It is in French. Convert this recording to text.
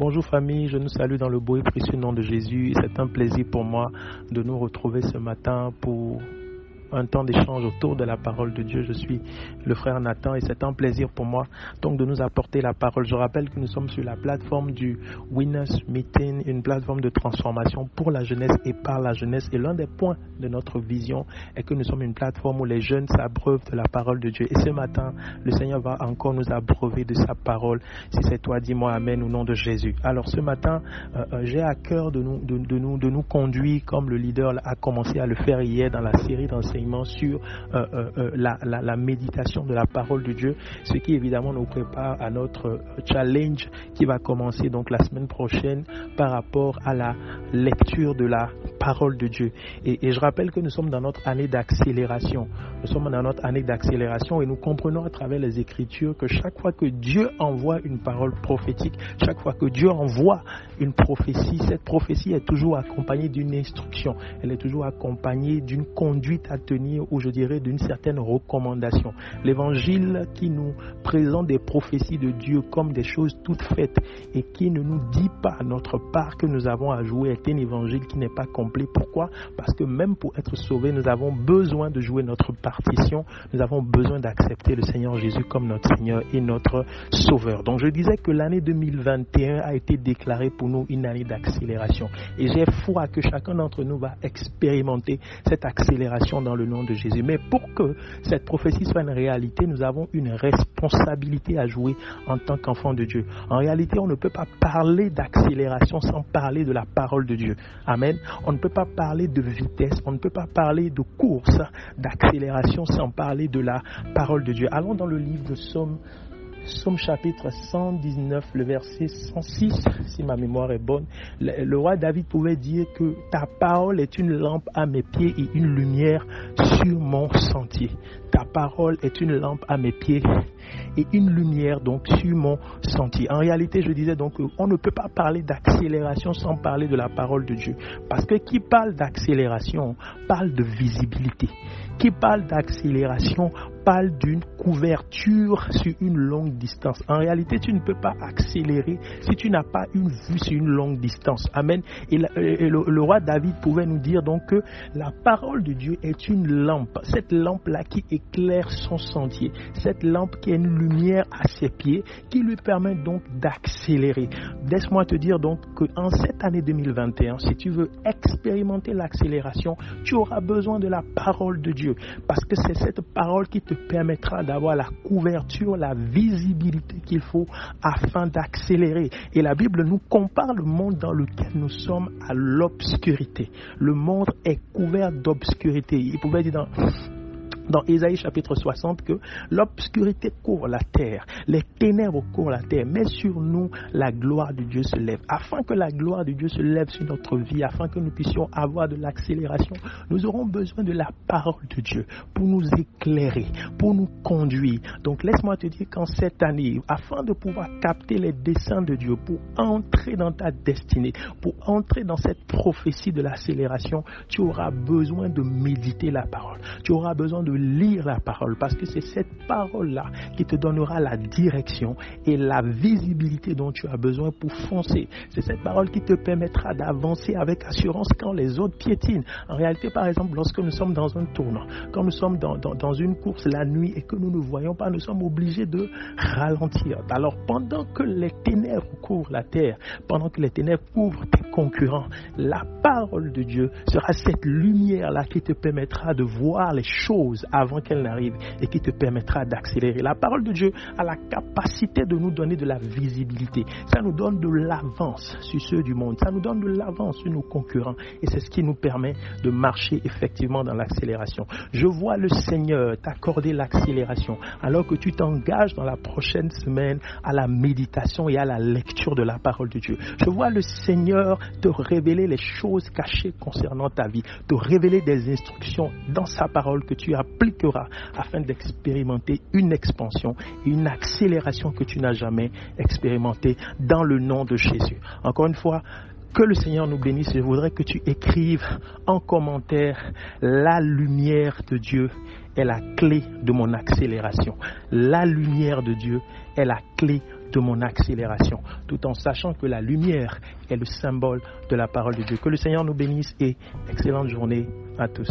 Bonjour famille, je nous salue dans le beau et précieux nom de Jésus. C'est un plaisir pour moi de nous retrouver ce matin pour un temps d'échange autour de la parole de Dieu. Je suis le frère Nathan et c'est un plaisir pour moi donc de nous apporter la parole. Je rappelle que nous sommes sur la plateforme du Winners Meeting, une plateforme de transformation pour la jeunesse et par la jeunesse. Et l'un des points de notre vision est que nous sommes une plateforme où les jeunes s'abreuvent de la parole de Dieu. Et ce matin, le Seigneur va encore nous abreuver de sa parole. Si c'est toi, dis-moi Amen au nom de Jésus. Alors ce matin, euh, euh, j'ai à cœur de nous, de, nous, de nous conduire comme le leader a commencé à le faire hier dans la série d'enseignements sur euh, euh, euh, la, la, la, méditation de la parole de Dieu, ce qui évidemment nous prépare à notre challenge qui va commencer donc la semaine prochaine par rapport à la lecture de la parole de Dieu. Et, je rappelle que nous sommes dans notre année d'accélération. Nous sommes dans notre année d'accélération et nous comprenons à travers les Écritures que chaque fois que Dieu envoie une parole prophétique, chaque fois que Dieu envoie une prophétie, cette prophétie est toujours accompagnée d'une instruction, elle est toujours accompagnée d'une conduite à tenir ou je dirais d'une certaine recommandation. L'évangile qui nous présente des prophéties de Dieu comme des choses toutes faites et qui ne nous dit pas notre part que nous avons à jouer est un évangile qui n'est pas complet. Pourquoi? Parce que même pour être sauvés, nous avons besoin de jouer notre partition, nous avons besoin d'accepter le Seigneur Jésus comme notre Seigneur et notre Sauveur. Donc je disais que l'année 2021 a été déclarée pour nous une année d'accélération. Et j'ai foi que chacun d'entre nous va expérimenter cette accélération dans le nom de Jésus. Mais pour que cette prophétie soit une réalité, nous avons une responsabilité à jouer en tant qu'enfant de Dieu. En réalité, on ne peut pas parler d'accélération sans parler de la parole de Dieu. Amen. Peut pas parler de vitesse, on ne peut pas parler de course, d'accélération sans parler de la parole de Dieu. Allons dans le livre de Somme Somme chapitre 119, le verset 106, si ma mémoire est bonne, le, le, roi David pouvait dire que ta parole est une lampe à mes pieds et une lumière sur mon sentier. Ta parole est une lampe à mes pieds et une lumière donc sur mon sentier. En réalité, je disais donc on ne peut pas parler d'accélération sans parler de la parole de Dieu. Parce que qui parle d'accélération parle de visibilité. Qui parle d'accélération parle d'une couverture sur une longue distance. En réalité, tu ne peux pas accélérer si tu n'as pas une vue sur une longue distance. Amen. Et, et le, roi David pouvait nous dire donc que la parole de Dieu est une lampe. Cette lampe-là qui éclaire son sentier. Cette lampe qui est une lumière à ses pieds qui lui permet donc d'accélérer. Laisse-moi te dire donc qu'en cette année 2021, si tu veux expérimenter l'accélération, tu auras besoin de la parole de Dieu. Parce que c'est cette parole qui te permettra d'avoir la couverture, la visibilité qu'il faut afin d'accélérer. Et la Bible nous compare le monde dans lequel nous sommes à l'obscurité. Le monde est couvert d'obscurité. Il pouvait dire dans dans Ésaïe chapitre 60 que l'obscurité couvre la terre, les ténèbres couvrent la terre, mais sur nous la gloire de Dieu se lève. Afin que la gloire de Dieu se lève sur notre vie, afin que nous puissions avoir de l'accélération, nous aurons besoin de la parole de Dieu pour nous éclairer, pour nous conduire. Donc laisse-moi te dire qu'en cette année, afin de pouvoir capter les desseins de Dieu, pour entrer dans ta destinée, pour entrer dans cette prophétie de l'accélération, tu auras besoin de méditer la parole. Tu auras besoin de lire la parole parce que c'est cette parole-là qui te donnera la direction et la visibilité dont tu as besoin pour foncer. C'est cette parole qui te permettra d'avancer avec assurance quand les autres piétinent. En réalité, par exemple, lorsque nous sommes dans un tournant, quand nous sommes dans, dans, une course la nuit et que nous ne voyons pas, nous sommes obligés de ralentir. Alors pendant que les ténèbres couvrent la terre, pendant que les ténèbres couvrent tes concurrents, la parole de Dieu sera cette lumière-là qui te permettra de voir les choses avant qu'elle n'arrive et qui te permettra d'accélérer. La parole de Dieu a la capacité de nous donner de la visibilité. Ça nous donne de l'avance sur ceux du monde. Ça nous donne de l'avance sur nos concurrents. Et c'est ce qui nous permet de marcher effectivement dans l'accélération. Je vois le Seigneur t'accorder l'accélération alors que tu t'engages dans la prochaine semaine à la méditation et à la lecture de la parole de Dieu. Je vois le Seigneur te révéler les choses cachées concernant ta vie, te révéler des instructions dans sa parole que tu appliqueras afin d'expérimenter une expansion une accélération que tu n'as jamais expérimentée dans le nom de Jésus. Encore une fois, Que le Seigneur nous bénisse. Je voudrais que tu écrives en commentaire la lumière de Dieu est la clé de mon accélération. La lumière de Dieu est la clé de mon accélération, tout en sachant que la lumière est le symbole de la parole de Dieu. Que le Seigneur nous bénisse et excellente journée à tous.